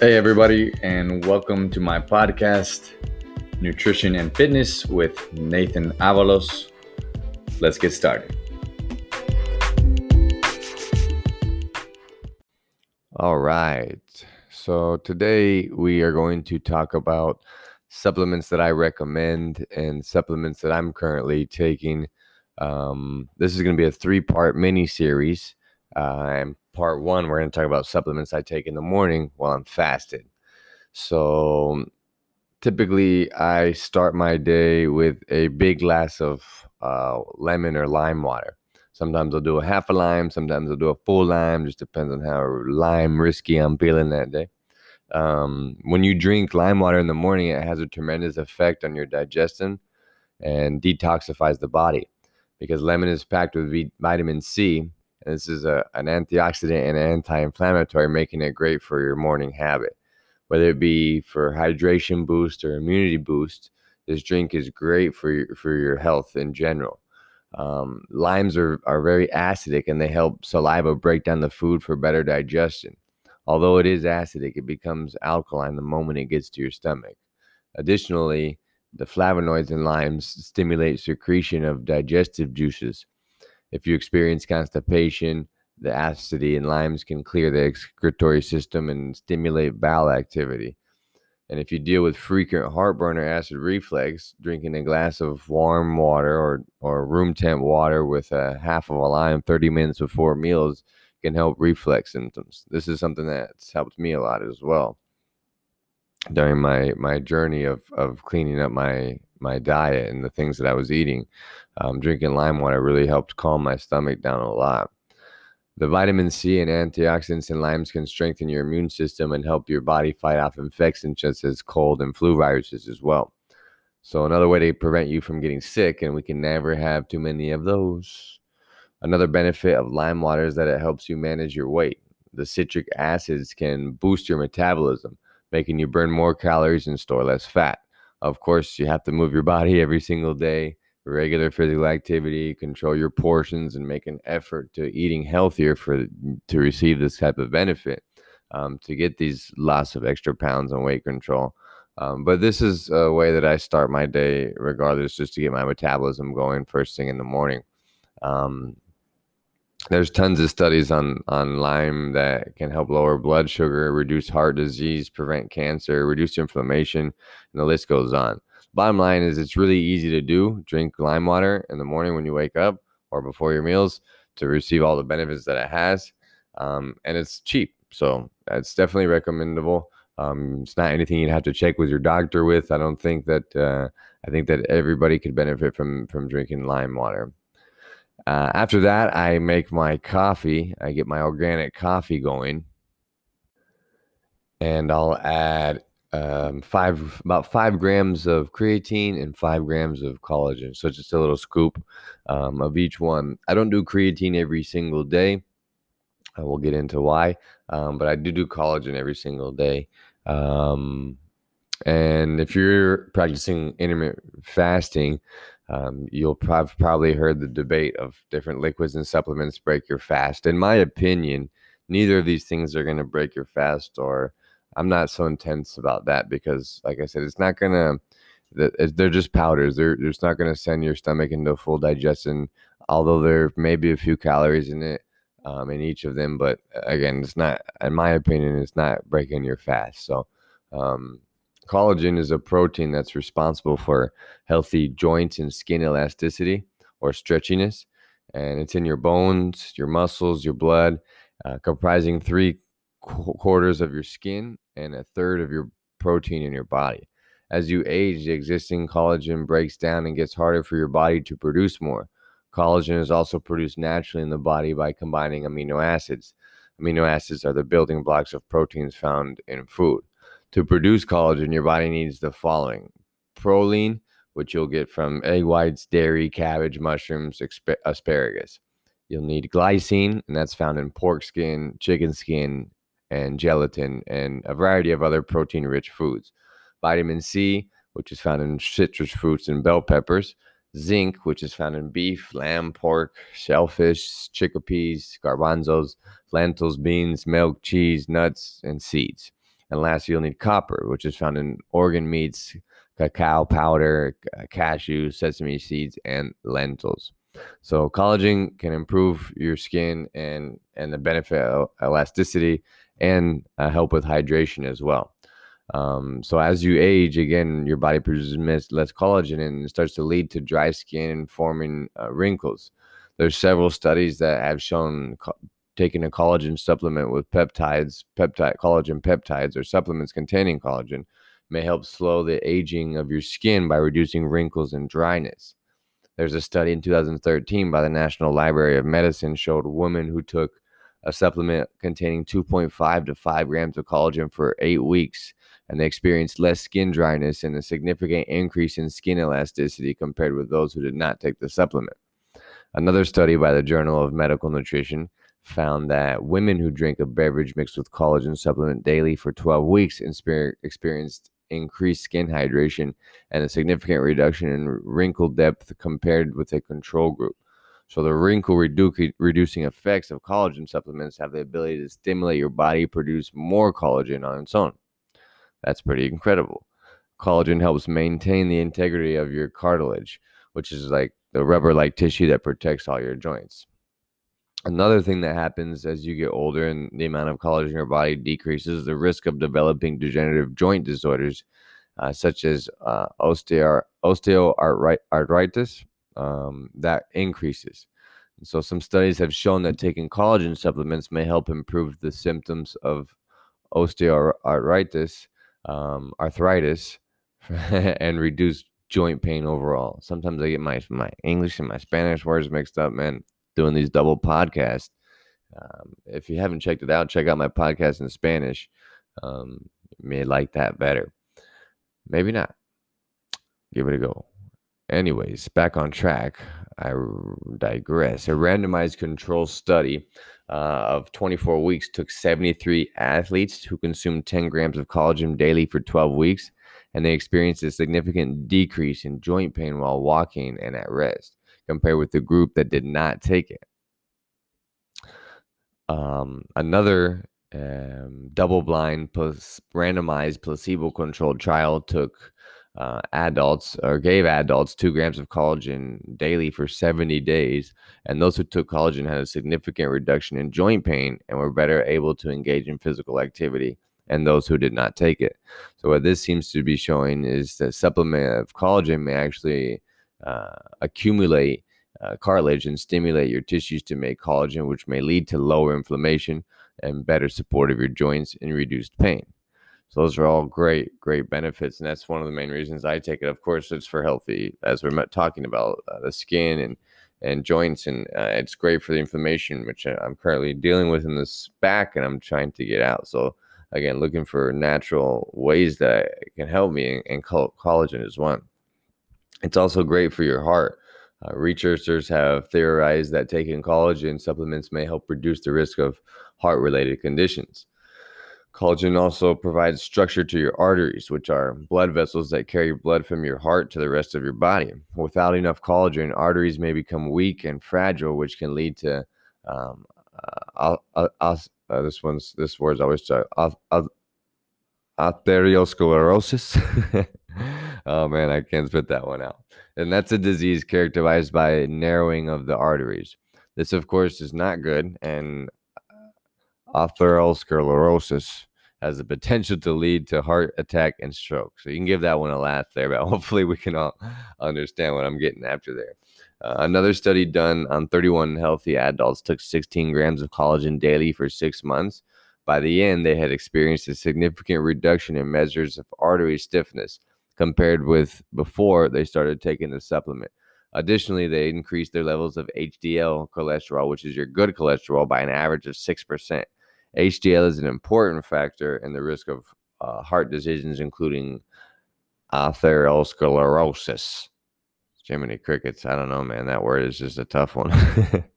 Hey, everybody, and welcome to my podcast, Nutrition and Fitness with Nathan Avalos. Let's get started. All right. So, today we are going to talk about supplements that I recommend and supplements that I'm currently taking. Um, this is going to be a three part mini series. Uh, and part one, we're going to talk about supplements I take in the morning while I'm fasted. So typically, I start my day with a big glass of uh, lemon or lime water. Sometimes I'll do a half a lime, sometimes I'll do a full lime, just depends on how lime risky I'm feeling that day. Um, when you drink lime water in the morning, it has a tremendous effect on your digestion and detoxifies the body because lemon is packed with vitamin C, and this is a, an antioxidant and anti-inflammatory, making it great for your morning habit. Whether it be for hydration boost or immunity boost, this drink is great for your, for your health in general. Um, limes are, are very acidic and they help saliva break down the food for better digestion. Although it is acidic, it becomes alkaline the moment it gets to your stomach. Additionally, the flavonoids in limes stimulate secretion of digestive juices, if you experience constipation, the acidity in limes can clear the excretory system and stimulate bowel activity. And if you deal with frequent heartburn or acid reflux, drinking a glass of warm water or, or room temp water with a half of a lime 30 minutes before meals can help reflux symptoms. This is something that's helped me a lot as well during my my journey of of cleaning up my my diet and the things that I was eating. Um, drinking lime water really helped calm my stomach down a lot. The vitamin C and antioxidants in limes can strengthen your immune system and help your body fight off infections such as cold and flu viruses as well. So, another way to prevent you from getting sick, and we can never have too many of those. Another benefit of lime water is that it helps you manage your weight. The citric acids can boost your metabolism, making you burn more calories and store less fat. Of course, you have to move your body every single day, regular physical activity, control your portions, and make an effort to eating healthier for to receive this type of benefit. Um, to get these loss of extra pounds and weight control. Um, but this is a way that I start my day, regardless, just to get my metabolism going first thing in the morning. Um, there's tons of studies on on lime that can help lower blood sugar, reduce heart disease, prevent cancer, reduce inflammation, and the list goes on. Bottom line is it's really easy to do. Drink lime water in the morning when you wake up or before your meals to receive all the benefits that it has. Um, and it's cheap. So it's definitely recommendable. Um, it's not anything you'd have to check with your doctor with. I don't think that uh, I think that everybody could benefit from from drinking lime water. Uh, after that, I make my coffee. I get my organic coffee going, and I'll add um, five about five grams of creatine and five grams of collagen. So just a little scoop um, of each one. I don't do creatine every single day. I will get into why, um, but I do do collagen every single day. Um, and if you're practicing intermittent fasting, um, you'll have probably heard the debate of different liquids and supplements break your fast. In my opinion, neither of these things are going to break your fast, or I'm not so intense about that because, like I said, it's not going to, they're just powders. They're, just not going to send your stomach into full digestion, although there may be a few calories in it. Um, in each of them, but again, it's not, in my opinion, it's not breaking your fast. So, um, Collagen is a protein that's responsible for healthy joints and skin elasticity or stretchiness. And it's in your bones, your muscles, your blood, uh, comprising three qu- quarters of your skin and a third of your protein in your body. As you age, the existing collagen breaks down and gets harder for your body to produce more. Collagen is also produced naturally in the body by combining amino acids. Amino acids are the building blocks of proteins found in food. To produce collagen, your body needs the following proline, which you'll get from egg whites, dairy, cabbage, mushrooms, asparagus. You'll need glycine, and that's found in pork skin, chicken skin, and gelatin, and a variety of other protein rich foods. Vitamin C, which is found in citrus fruits and bell peppers. Zinc, which is found in beef, lamb, pork, shellfish, chickpeas, garbanzos, lentils, beans, milk, cheese, nuts, and seeds And lastly, you'll need copper, which is found in organ meats, cacao powder, cashew, sesame seeds, and lentils. So collagen can improve your skin and and the benefit of elasticity and uh, help with hydration as well. Um, so as you age, again, your body produces less collagen and it starts to lead to dry skin and forming uh, wrinkles. There's several studies that have shown taking a collagen supplement with peptides, peptide collagen peptides, or supplements containing collagen may help slow the aging of your skin by reducing wrinkles and dryness. There's a study in 2013 by the National Library of Medicine showed women who took a supplement containing 2.5 to 5 grams of collagen for eight weeks, and they experienced less skin dryness and a significant increase in skin elasticity compared with those who did not take the supplement. Another study by the Journal of Medical Nutrition found that women who drink a beverage mixed with collagen supplement daily for 12 weeks experienced increased skin hydration and a significant reduction in wrinkle depth compared with a control group. So, the wrinkle redu- reducing effects of collagen supplements have the ability to stimulate your body produce more collagen on its own. That's pretty incredible. Collagen helps maintain the integrity of your cartilage, which is like the rubber like tissue that protects all your joints. Another thing that happens as you get older and the amount of collagen in your body decreases, the risk of developing degenerative joint disorders, uh, such as uh, osteo- osteoarthritis, um, that increases. And so, some studies have shown that taking collagen supplements may help improve the symptoms of osteoarthritis, um, arthritis, and reduce joint pain overall. Sometimes I get my my English and my Spanish words mixed up, man doing these double podcasts. Um, if you haven't checked it out, check out my podcast in Spanish. Um, you may like that better. Maybe not. Give it a go. Anyways, back on track. I digress. A randomized control study uh, of 24 weeks took 73 athletes who consumed 10 grams of collagen daily for 12 weeks, and they experienced a significant decrease in joint pain while walking and at rest compared with the group that did not take it. Um, another um, double blind, plus randomized, placebo controlled trial took uh, adults or gave adults two grams of collagen daily for 70 days. And those who took collagen had a significant reduction in joint pain and were better able to engage in physical activity and those who did not take it. So, what this seems to be showing is that supplement of collagen may actually uh, accumulate uh, cartilage and stimulate your tissues to make collagen, which may lead to lower inflammation and better support of your joints and reduced pain. So those are all great, great benefits, and that's one of the main reasons I take it. Of course, it's for healthy, as we're talking about uh, the skin and and joints, and uh, it's great for the inflammation, which I'm currently dealing with in this back, and I'm trying to get out. So again, looking for natural ways that can help me, and, and collagen is one. It's also great for your heart. Uh, researchers have theorized that taking collagen supplements may help reduce the risk of heart related conditions. Collagen also provides structure to your arteries, which are blood vessels that carry blood from your heart to the rest of your body. Without enough collagen, arteries may become weak and fragile, which can lead to um, uh, uh, uh, this one's this word's always arteriosclerosis. oh man, I can't spit that one out. And that's a disease characterized by narrowing of the arteries. This, of course, is not good, and atherosclerosis has the potential to lead to heart attack and stroke. So you can give that one a laugh there, but hopefully we can all understand what I'm getting after there. Uh, another study done on 31 healthy adults took 16 grams of collagen daily for six months. By the end, they had experienced a significant reduction in measures of artery stiffness compared with before they started taking the supplement. Additionally, they increased their levels of HDL cholesterol, which is your good cholesterol, by an average of 6%. HDL is an important factor in the risk of uh, heart diseases, including atherosclerosis. Jiminy crickets. I don't know, man. That word is just a tough one.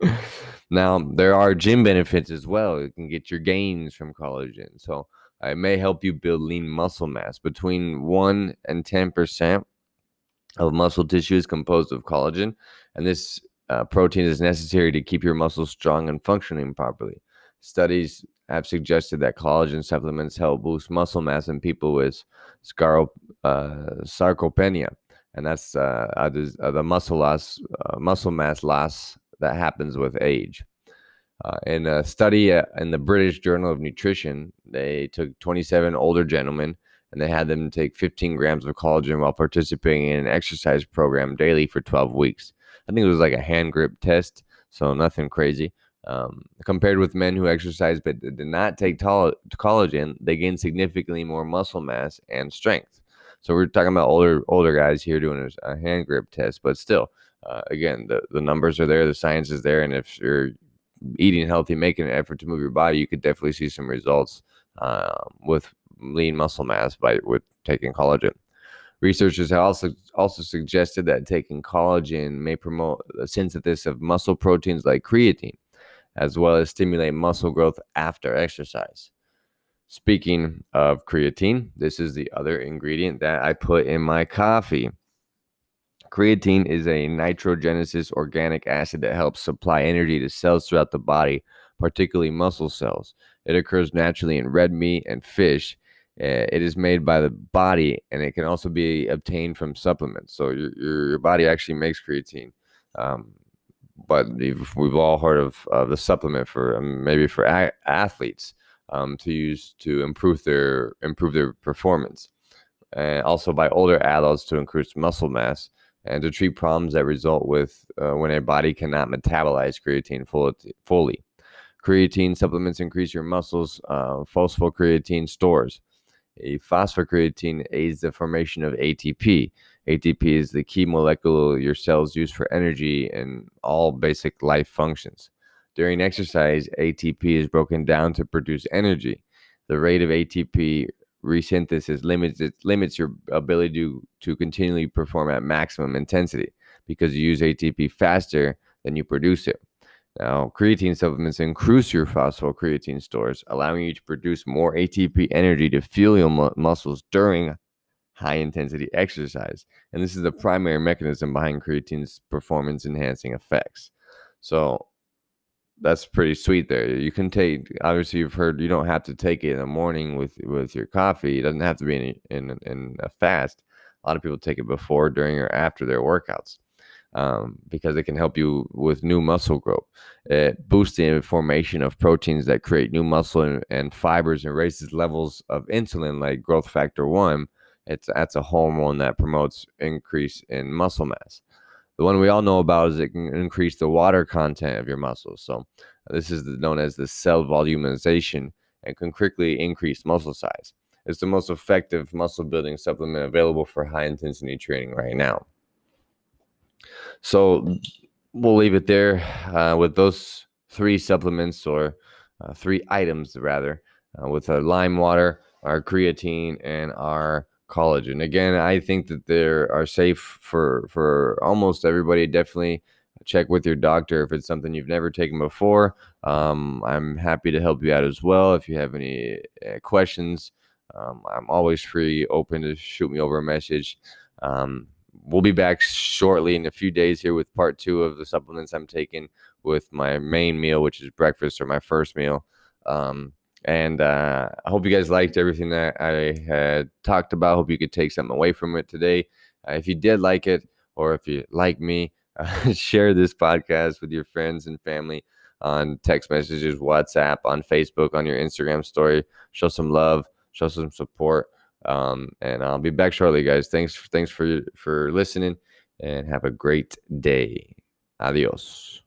now, there are gym benefits as well. You can get your gains from collagen. So, it may help you build lean muscle mass. Between 1 and 10% of muscle tissue is composed of collagen, and this uh, protein is necessary to keep your muscles strong and functioning properly. Studies have suggested that collagen supplements help boost muscle mass in people with scaro, uh, sarcopenia, and that's uh, uh, the muscle loss, uh, muscle mass loss that happens with age. Uh, in a study uh, in the British Journal of Nutrition, they took 27 older gentlemen and they had them take 15 grams of collagen while participating in an exercise program daily for 12 weeks. I think it was like a hand grip test, so nothing crazy. Um, compared with men who exercise but did not take collagen, they gained significantly more muscle mass and strength. So we're talking about older older guys here doing a hand grip test, but still, uh, again, the, the numbers are there, the science is there, and if you're eating healthy, making an effort to move your body, you could definitely see some results uh, with lean muscle mass by with taking collagen. Researchers have also also suggested that taking collagen may promote the synthesis of muscle proteins like creatine, as well as stimulate muscle growth after exercise. Speaking of creatine, this is the other ingredient that I put in my coffee. Creatine is a nitrogenous organic acid that helps supply energy to cells throughout the body, particularly muscle cells. It occurs naturally in red meat and fish. Eh, it is made by the body and it can also be obtained from supplements. So your, your, body actually makes creatine. Um, but we've, we've, all heard of, of the supplement for um, maybe for a- athletes um, to use to improve their improve their performance, and also by older adults to increase muscle mass and to treat problems that result with uh, when a body cannot metabolize creatine fully. Creatine supplements increase your muscles' uh, phosphocreatine stores. A phosphocreatine aids the formation of ATP. ATP is the key molecule your cells use for energy and all basic life functions. During exercise, ATP is broken down to produce energy. The rate of ATP resynthesis limits it limits your ability to to continually perform at maximum intensity because you use ATP faster than you produce it. Now, creatine supplements increase your phosphocreatine stores, allowing you to produce more ATP energy to fuel your mu- muscles during high intensity exercise. And this is the primary mechanism behind creatine's performance enhancing effects. So, that's pretty sweet there. You can take obviously you've heard you don't have to take it in the morning with with your coffee. It doesn't have to be in in, in a fast. A lot of people take it before, during, or after their workouts um, because it can help you with new muscle growth. It boosts the formation of proteins that create new muscle and, and fibers and raises levels of insulin like growth factor one. It's that's a hormone that promotes increase in muscle mass. The one we all know about is it can increase the water content of your muscles. So this is known as the cell volumization and can quickly increase muscle size. It's the most effective muscle building supplement available for high intensity training right now. So we'll leave it there uh, with those three supplements or uh, three items rather, uh, with our lime water, our creatine, and our collagen. Again, I think that they are safe for for almost everybody. Definitely check with your doctor if it's something you've never taken before. Um, I'm happy to help you out as well. If you have any uh, questions, um, I'm always free, open to shoot me over a message. Um, we'll be back shortly in a few days here with part two of the supplements I'm taking with my main meal, which is breakfast or my first meal. Um, and uh, I hope you guys liked everything that I had talked about. Hope you could take something away from it today. Uh, if you did like it, or if you like me, uh, share this podcast with your friends and family on text messages, WhatsApp, on Facebook, on your Instagram story. Show some love, show some support. Um, and I'll be back shortly, guys. Thanks, thanks for for listening, and have a great day. Adios.